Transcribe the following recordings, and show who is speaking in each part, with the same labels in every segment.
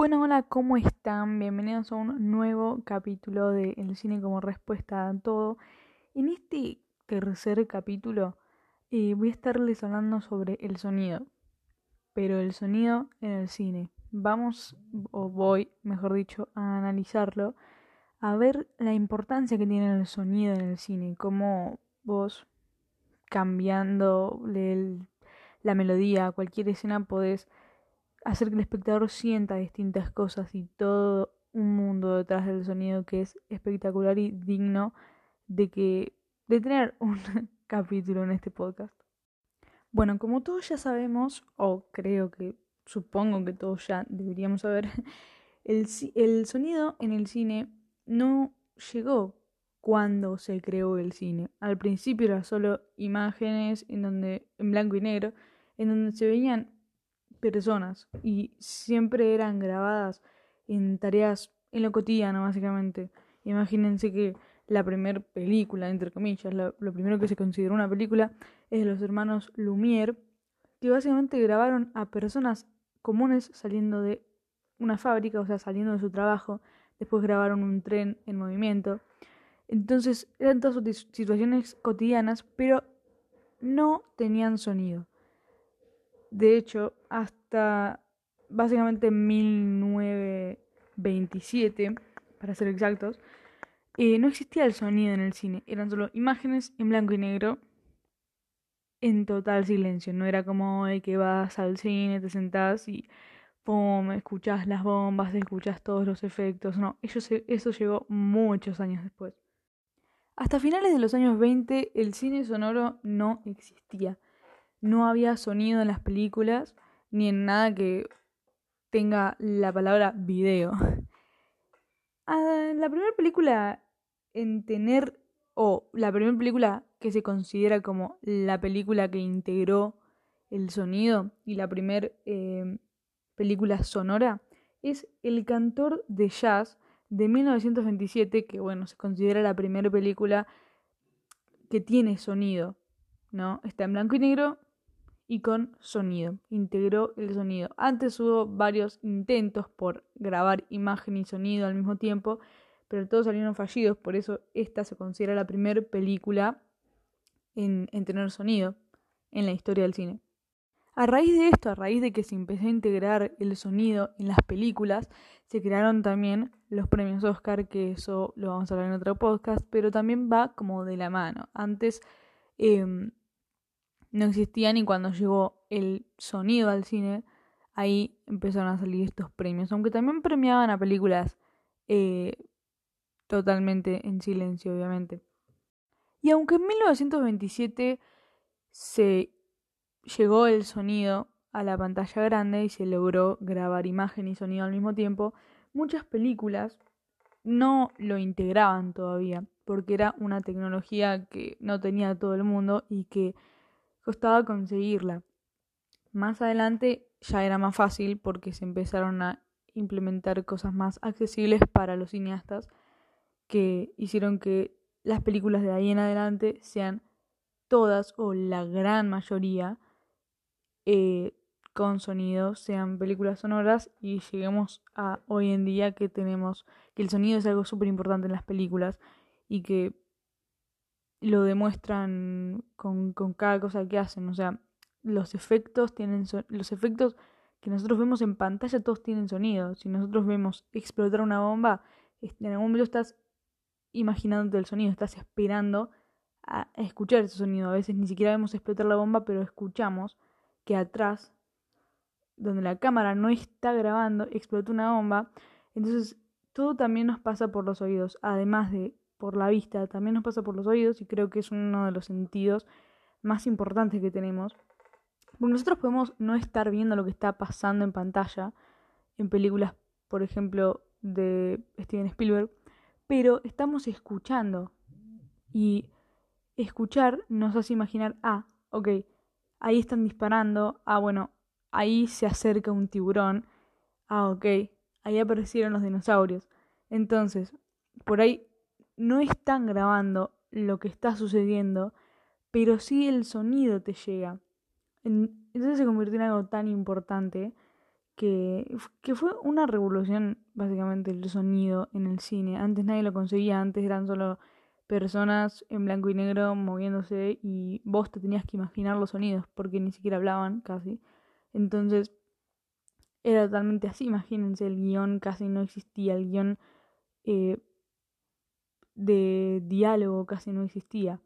Speaker 1: Bueno, hola, ¿cómo están? Bienvenidos a un nuevo capítulo de El cine como respuesta a todo. En este tercer capítulo eh, voy a estarles hablando sobre el sonido, pero el sonido en el cine. Vamos, o voy, mejor dicho, a analizarlo, a ver la importancia que tiene el sonido en el cine, cómo vos cambiando la melodía a cualquier escena podés hacer que el espectador sienta distintas cosas y todo un mundo detrás del sonido que es espectacular y digno de que de tener un capítulo en este podcast. Bueno, como todos ya sabemos, o creo que supongo que todos ya deberíamos saber, el, el sonido en el cine no llegó cuando se creó el cine. Al principio era solo imágenes en donde en blanco y negro, en donde se veían personas y siempre eran grabadas en tareas en lo cotidiano básicamente. Imagínense que la primera película, entre comillas, lo, primero que se consideró una película es de los hermanos Lumière, que básicamente grabaron a personas comunes saliendo de una fábrica, o sea, saliendo de su trabajo, después grabaron un tren en movimiento. Entonces eran todas situaciones cotidianas, pero no tenían sonido. De hecho, hasta básicamente 1927, para ser exactos, eh, no existía el sonido en el cine. Eran solo imágenes en blanco y negro en total silencio. No era como el que vas al cine, te sentás y pum, escuchás las bombas, escuchás todos los efectos. No, eso, eso llegó muchos años después. Hasta finales de los años 20 el cine sonoro no existía no había sonido en las películas ni en nada que tenga la palabra video. Ah, la primera película en tener, o la primera película que se considera como la película que integró el sonido y la primera eh, película sonora, es El cantor de jazz de 1927, que bueno, se considera la primera película que tiene sonido, ¿no? Está en blanco y negro, y con sonido. Integró el sonido. Antes hubo varios intentos por grabar imagen y sonido al mismo tiempo, pero todos salieron fallidos, por eso esta se considera la primera película en, en tener sonido en la historia del cine. A raíz de esto, a raíz de que se empezó a integrar el sonido en las películas, se crearon también los premios Oscar, que eso lo vamos a hablar en otro podcast, pero también va como de la mano. Antes em, no existían y cuando llegó el sonido al cine, ahí empezaron a salir estos premios, aunque también premiaban a películas eh, totalmente en silencio, obviamente. Y aunque en 1927 se llegó el sonido a la pantalla grande y se logró grabar imagen y sonido al mismo tiempo, muchas películas no lo integraban todavía, porque era una tecnología que no tenía todo el mundo y que costaba conseguirla. Más adelante ya era más fácil porque se empezaron a implementar cosas más accesibles para los cineastas que hicieron que las películas de ahí en adelante sean todas o la gran mayoría eh, con sonido, sean películas sonoras y lleguemos a hoy en día que tenemos que el sonido es algo súper importante en las películas y que lo demuestran con, con, cada cosa que hacen. O sea, los efectos tienen los efectos que nosotros vemos en pantalla todos tienen sonido. Si nosotros vemos explotar una bomba, en algún momento estás imaginándote el sonido, estás esperando a escuchar ese sonido. A veces ni siquiera vemos explotar la bomba, pero escuchamos que atrás, donde la cámara no está grabando, explotó una bomba. Entonces, todo también nos pasa por los oídos, además de por la vista, también nos pasa por los oídos y creo que es uno de los sentidos más importantes que tenemos. Porque nosotros podemos no estar viendo lo que está pasando en pantalla, en películas, por ejemplo, de Steven Spielberg, pero estamos escuchando. Y escuchar nos hace imaginar, ah, ok, ahí están disparando, ah, bueno, ahí se acerca un tiburón, ah, ok, ahí aparecieron los dinosaurios. Entonces, por ahí no están grabando lo que está sucediendo, pero sí el sonido te llega. Entonces se convirtió en algo tan importante que, que fue una revolución básicamente el sonido en el cine. Antes nadie lo conseguía, antes eran solo personas en blanco y negro moviéndose y vos te tenías que imaginar los sonidos porque ni siquiera hablaban casi. Entonces era totalmente así, imagínense, el guion casi no existía, el guion eh, de diálogo casi no existía.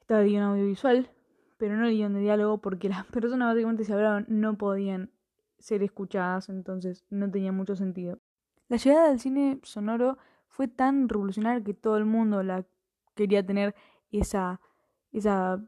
Speaker 1: Estaba el guion audiovisual, pero no el guion de diálogo porque las personas básicamente se hablaban no podían ser escuchadas, entonces no tenía mucho sentido. La llegada del cine sonoro fue tan revolucionaria que todo el mundo la quería tener esa, esa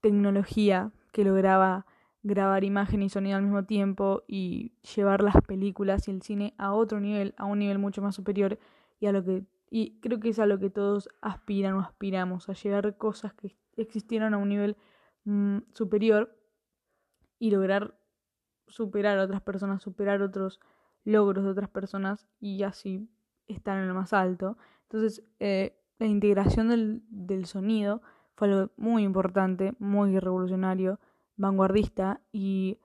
Speaker 1: tecnología que lograba grabar imagen y sonido al mismo tiempo y llevar las películas y el cine a otro nivel, a un nivel mucho más superior y a lo que y creo que es a lo que todos aspiran o aspiramos, a llegar cosas que existieron a un nivel mm, superior y lograr superar a otras personas, superar otros logros de otras personas y así estar en lo más alto. Entonces, eh, la integración del, del sonido fue algo muy importante, muy revolucionario, vanguardista y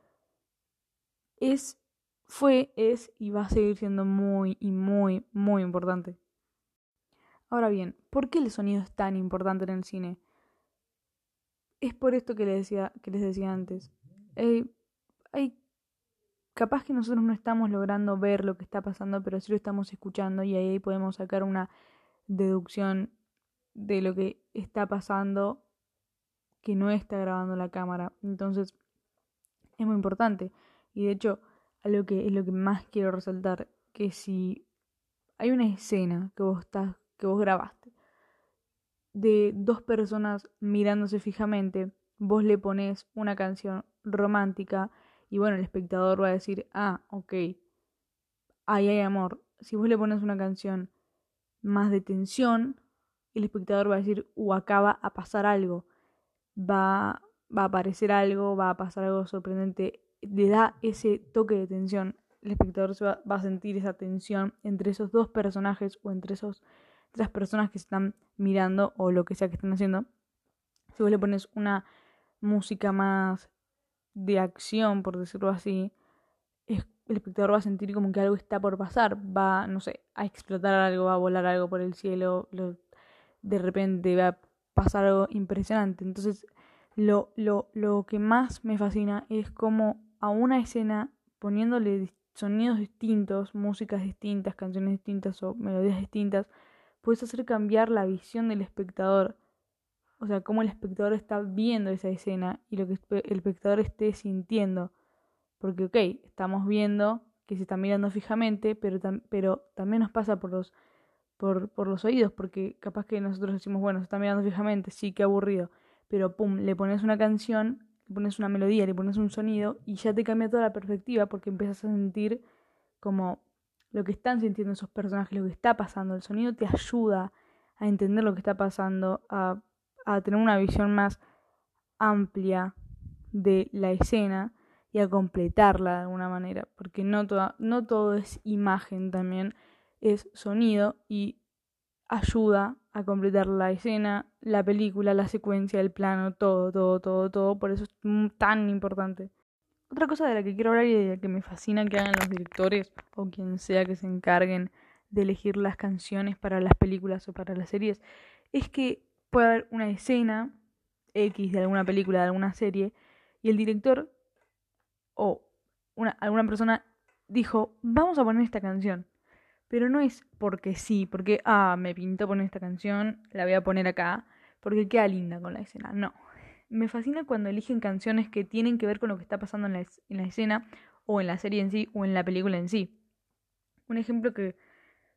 Speaker 1: es, fue, es y va a seguir siendo muy y muy, muy importante. Ahora bien, ¿por qué el sonido es tan importante en el cine? Es por esto que les decía, que les decía antes. Eh, hay capaz que nosotros no estamos logrando ver lo que está pasando, pero sí lo estamos escuchando y ahí podemos sacar una deducción de lo que está pasando que no está grabando la cámara. Entonces, es muy importante. Y de hecho, algo que es lo que más quiero resaltar, que si hay una escena que vos estás, que vos grabaste, de dos personas mirándose fijamente, vos le pones una canción romántica y bueno, el espectador va a decir, ah, ok, ahí hay amor. Si vos le pones una canción más de tensión, el espectador va a decir, uh, acaba a pasar algo, va, va a aparecer algo, va a pasar algo sorprendente. Le da ese toque de tensión. El espectador va, va, a sentir esa tensión entre esos dos personajes o entre esos, esas personas que están mirando o lo que sea que están haciendo. Si vos le pones una música más de acción, por decirlo así, el espectador va a sentir como que algo está por pasar, va, no sé, a explotar algo, va a volar algo por el cielo, de repente va a pasar algo impresionante. Entonces, lo, lo, lo que más me fascina es como a una escena, poniéndole sonidos distintos, músicas distintas, canciones distintas o melodías distintas, puedes hacer cambiar la visión del espectador o sea, cómo el espectador está viendo esa escena y lo que el espectador esté sintiendo. Porque, ok, estamos viendo que se está mirando fijamente, pero, pero también nos pasa por los, por, por los oídos, porque capaz que nosotros decimos, bueno, se está mirando fijamente, sí, qué aburrido. Pero, pum, le pones una canción, le pones una melodía, le pones un sonido y ya te cambia toda la perspectiva porque empiezas a sentir como lo que están sintiendo esos personajes, lo que está pasando. El sonido te ayuda a entender lo que está pasando, a tener una visión más amplia de la escena y a completarla de alguna manera, porque no, toda, no todo es imagen también, es sonido y ayuda a completar la escena, la película, la secuencia, el plano, todo, todo, todo, todo, por eso es tan importante. Otra cosa de la que quiero hablar y de la que me fascina que hagan los directores o quien sea que se encarguen de elegir las canciones para las películas o para las series es que puede haber una escena X de alguna película, de alguna serie, y el director o una, alguna persona dijo, vamos a poner esta canción. Pero no es porque sí, porque, ah, me pintó poner esta canción, la voy a poner acá, porque queda linda con la escena. No. Me fascina cuando eligen canciones que tienen que ver con lo que está pasando en la, en la escena, o en la serie en sí, o en la película en sí. Un ejemplo que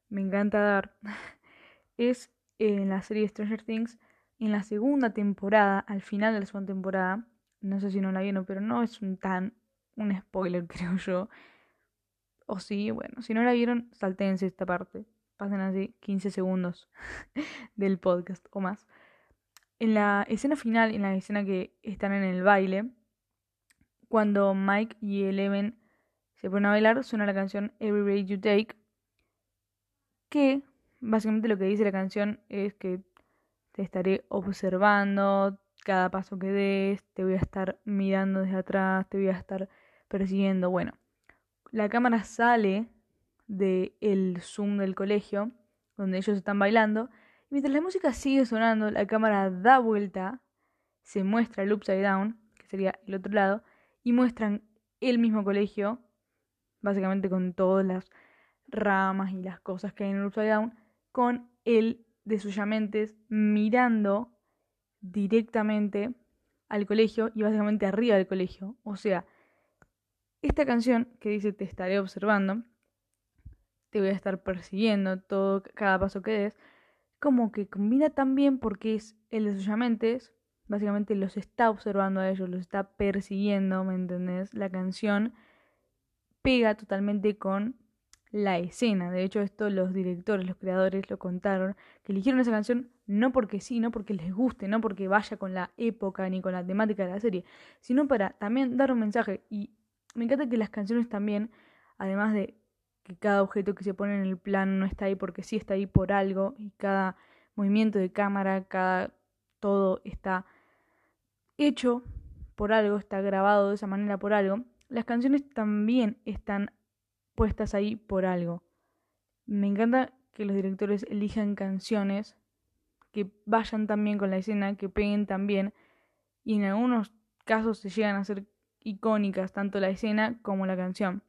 Speaker 1: me encanta dar es en la serie Stranger Things, en la segunda temporada, al final de la segunda temporada, no sé si no la vieron, pero no es un tan un spoiler, creo yo. O sí, bueno, si no la vieron, saltense esta parte. Pasen así 15 segundos del podcast o más. En la escena final, en la escena que están en el baile, cuando Mike y Eleven se ponen a bailar, suena la canción Every Breath You Take, que básicamente lo que dice la canción es que te estaré observando cada paso que des, te voy a estar mirando desde atrás, te voy a estar persiguiendo. Bueno, la cámara sale del el zoom del colegio, donde ellos están bailando, mientras la música sigue sonando, la cámara da vuelta, se muestra el upside down, que sería el otro lado, y muestran el mismo colegio, básicamente con todas las ramas y las cosas que hay en el upside down, con el de sus mentes mirando directamente al colegio y básicamente arriba del colegio. O sea, esta canción que dice te estaré observando, te voy a estar persiguiendo todo, cada paso que des, como que combina tan bien porque es el de sus mentes, básicamente los está observando a ellos, los está persiguiendo, ¿me entendés? La canción pega totalmente con la escena. De hecho, esto los directores, los creadores lo contaron, que eligieron esa canción no porque sí, no porque les guste, no porque vaya con la época ni con la temática de la serie, sino para también dar un mensaje. Y me encanta que las canciones también, además de que cada objeto que se pone en el plano no está ahí porque sí está ahí por algo, y cada movimiento de cámara, cada todo está hecho por algo, está grabado de esa manera por algo, las canciones también están puestas ahí por algo. Me encanta que los directores elijan canciones que vayan también con la escena, que peguen también, y en algunos casos se llegan a ser icónicas tanto la escena como la canción.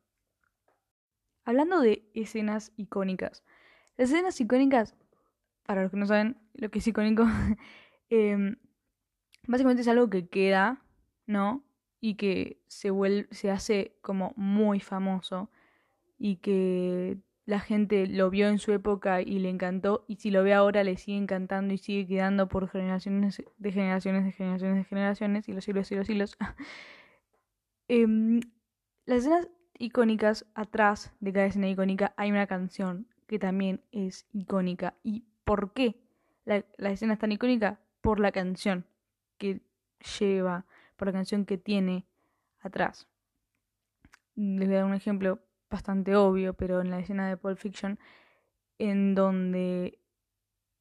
Speaker 1: Hablando de escenas icónicas, las escenas icónicas, para los que no saben lo que es icónico, em, básicamente es algo que queda, ¿no? Y que se, se hace como muy famoso y que la gente lo vio en su época y le encantó y si lo ve ahora le sigue encantando y sigue quedando por generaciones de generaciones de generaciones de generaciones y los siglos y los siglos. Em, las escenas icónicas, atrás de cada escena icónica hay una canción que también es icónica. ¿Y por qué la, la escena es tan icónica? Por la canción que lleva, por la canción que tiene atrás. Les voy a dar un ejemplo bastante obvio, pero en la escena de Pulp Fiction, en donde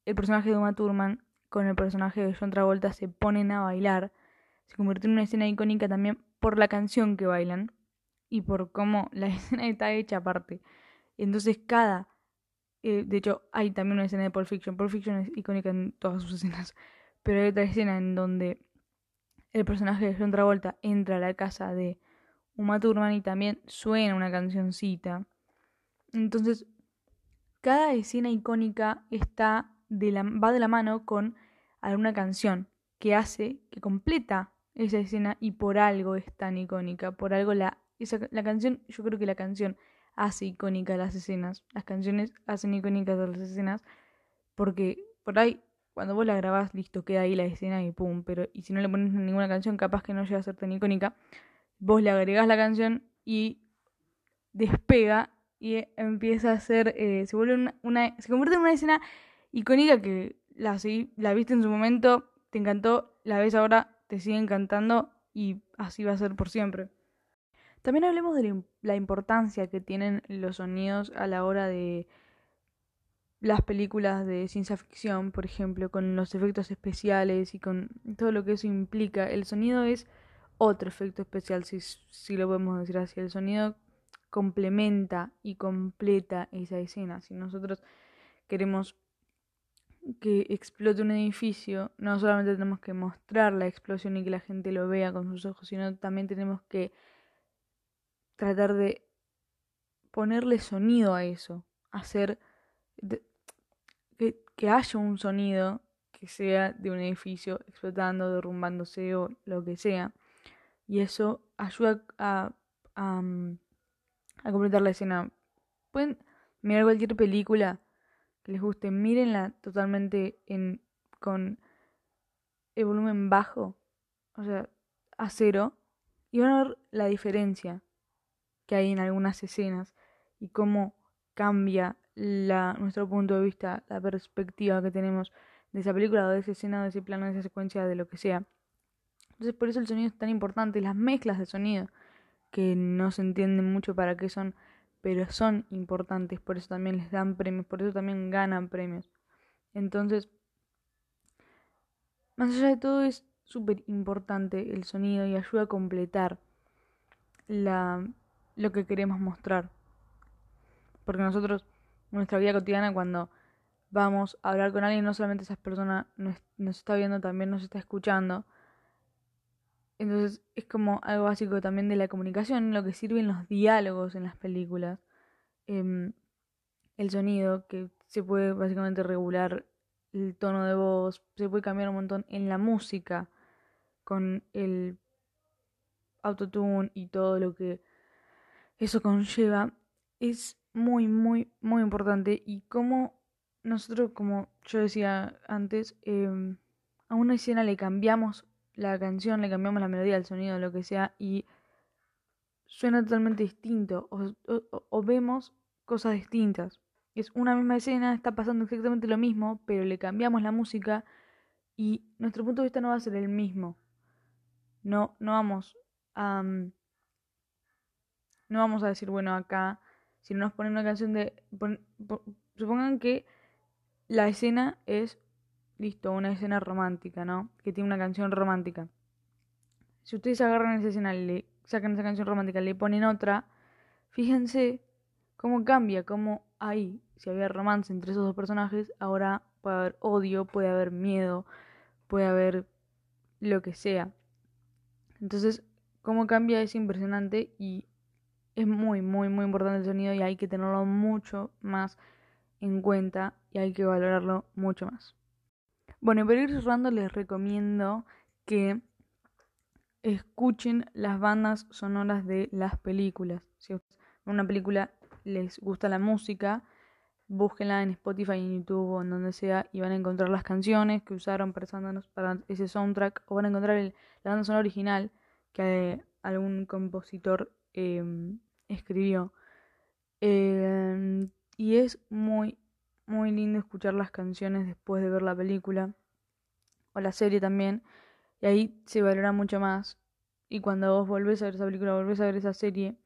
Speaker 1: el personaje de Uma Thurman con el personaje de John Travolta se ponen a bailar, se convirtió en una escena icónica también por la canción que bailan y por cómo la escena está hecha aparte. Entonces cada... Eh, de hecho, hay también una escena de Pulp Fiction. Pulp Fiction es icónica en todas sus escenas. Pero hay otra escena en donde el personaje de John Travolta entra a la casa de Uma Thurman y también suena una cancioncita. Entonces, cada escena icónica está de la, va de la mano con alguna canción que hace, que completa esa escena y por algo es tan icónica, por algo la, esa, la canción, yo creo que la canción hace icónica las escenas, las canciones hacen icónicas las escenas, porque por ahí, cuando vos la grabás, listo, queda ahí la escena y pum, pero y si no le pones ninguna canción, capaz que no llega a ser tan icónica, vos le agregás la canción y despega y empieza a ser, eh, se vuelve una, se convierte en una escena icónica que la, la viste en su momento, te encantó, la ves ahora, te sigue encantando y así va a ser por siempre. También hablemos de la importancia que tienen los sonidos a la hora de las películas de ciencia ficción, por ejemplo, con los efectos especiales y con todo lo que eso implica. El sonido es otro efecto especial, si, si lo podemos decir así. El sonido complementa y completa esa escena. Si nosotros queremos que explote un edificio, no solamente tenemos que mostrar la explosión y que la gente lo vea con sus ojos, sino también tenemos que tratar de ponerle sonido a eso, hacer que, haya un sonido que sea de un edificio explotando, derrumbándose o lo que sea y eso ayuda a, a, mm, a, completar la escena. Pueden mirar cualquier película que les guste, mírenla totalmente en, con el volumen bajo, o sea, a cero, y van a ver la diferencia que hay en algunas escenas y cómo cambia nuestro punto de vista, la perspectiva que tenemos de esa película, de esa escena, de ese plano, de esa secuencia, de lo que sea. Entonces por eso el sonido es tan importante, las mezclas de sonido, que no se entienden mucho para qué son, pero son importantes, por eso también les dan premios, por eso también ganan premios. Entonces, más allá de todo es súper importante el sonido y ayuda a completar la, lo que queremos mostrar. Porque nosotros, nuestra vida cotidiana, cuando vamos a hablar con alguien, no solamente esa persona nos, nos está viendo, también nos está escuchando. Entonces es como algo básico también de la comunicación, lo que sirven los diálogos en las películas. Em, el sonido, que se puede básicamente regular el tono de voz, se puede cambiar un montón en la música con el autotune y todo lo que eso conlleva. Es muy, muy, muy importante y como nosotros, como yo decía antes, em, a una escena le cambiamos la canción, le cambiamos la melodía, el sonido, lo que sea, y suena totalmente distinto, o, vemos cosas distintas. Es una misma escena, está pasando exactamente lo mismo, pero le cambiamos la música y nuestro punto de vista no va a ser el mismo. No, no vamos a... Mm, no vamos a decir, bueno, acá, si no nos ponen una canción de... supongan que la escena es, listo, una escena romántica, ¿no? Que tiene una canción romántica. Si ustedes agarran esa escena, le sacan esa canción romántica, le ponen otra, fíjense cómo cambia, cómo ahí, si había romance entre esos dos personajes, ahora puede haber odio, puede haber miedo, puede haber lo que sea. Entonces, cómo cambia es impresionante y es muy, muy, muy importante el sonido y hay que tenerlo mucho más en cuenta y hay que valorarlo mucho más. Bueno, para ir cerrando les recomiendo que escuchen las bandas sonoras de las películas. Si una película les gusta la música, búsquenla en Spotify, en YouTube o en donde sea y van a encontrar las canciones que usaron para ese soundtrack o van a encontrar la banda sonora original que algún compositor em, escribió. Em, y es muy, muy lindo escuchar las canciones después de ver la película o la serie también. Y ahí se valora mucho más. Y cuando vos volvés a ver esa película, volvés a ver esa serie,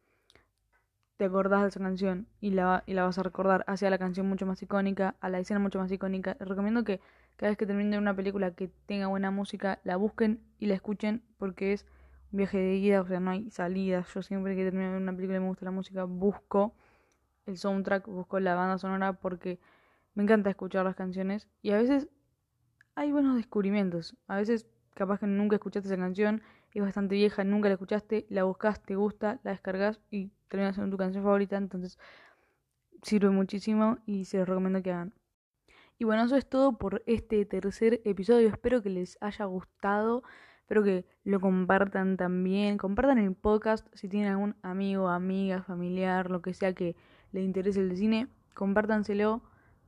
Speaker 1: te acordás de esa canción y la, y la vas a recordar hacia la canción mucho más icónica, a la escena mucho más icónica. Les recomiendo que cada vez que terminen una película que tenga buena música, la busquen y la escuchen porque es viaje de ida, o sea, no hay salida. Yo siempre que termino una película y me gusta la música, busco el soundtrack, busco la banda sonora porque me encanta escuchar las canciones y a veces hay buenos descubrimientos. A veces capaz que nunca escuchaste esa canción, es bastante vieja, nunca la escuchaste, la buscas, te gusta, la descargas y terminas siendo tu canción favorita, entonces sirve muchísimo y se los recomiendo que hagan. Y bueno, eso es todo por este tercer episodio. Espero que les haya gustado. Espero que lo compartan también. Compartan el podcast si tienen algún amigo, amiga, familiar, lo que sea que le interese el cine. Compártanselo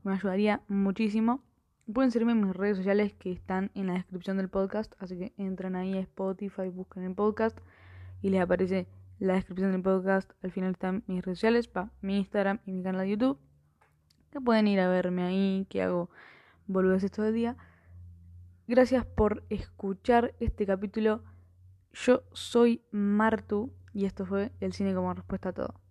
Speaker 1: me ayudaría muchísimo. Pueden seguirme en mis redes sociales que están en la descripción del podcast, así que entran ahí a Spotify, buscan el podcast y les aparece la descripción del podcast. Al final están mis redes sociales, pa, mi Instagram y mi canal de YouTube. Que pueden ir a verme ahí, que hago volvés todo el día. Gracias por escuchar este capítulo. Yo soy Martu y esto fue El cine como respuesta a todo.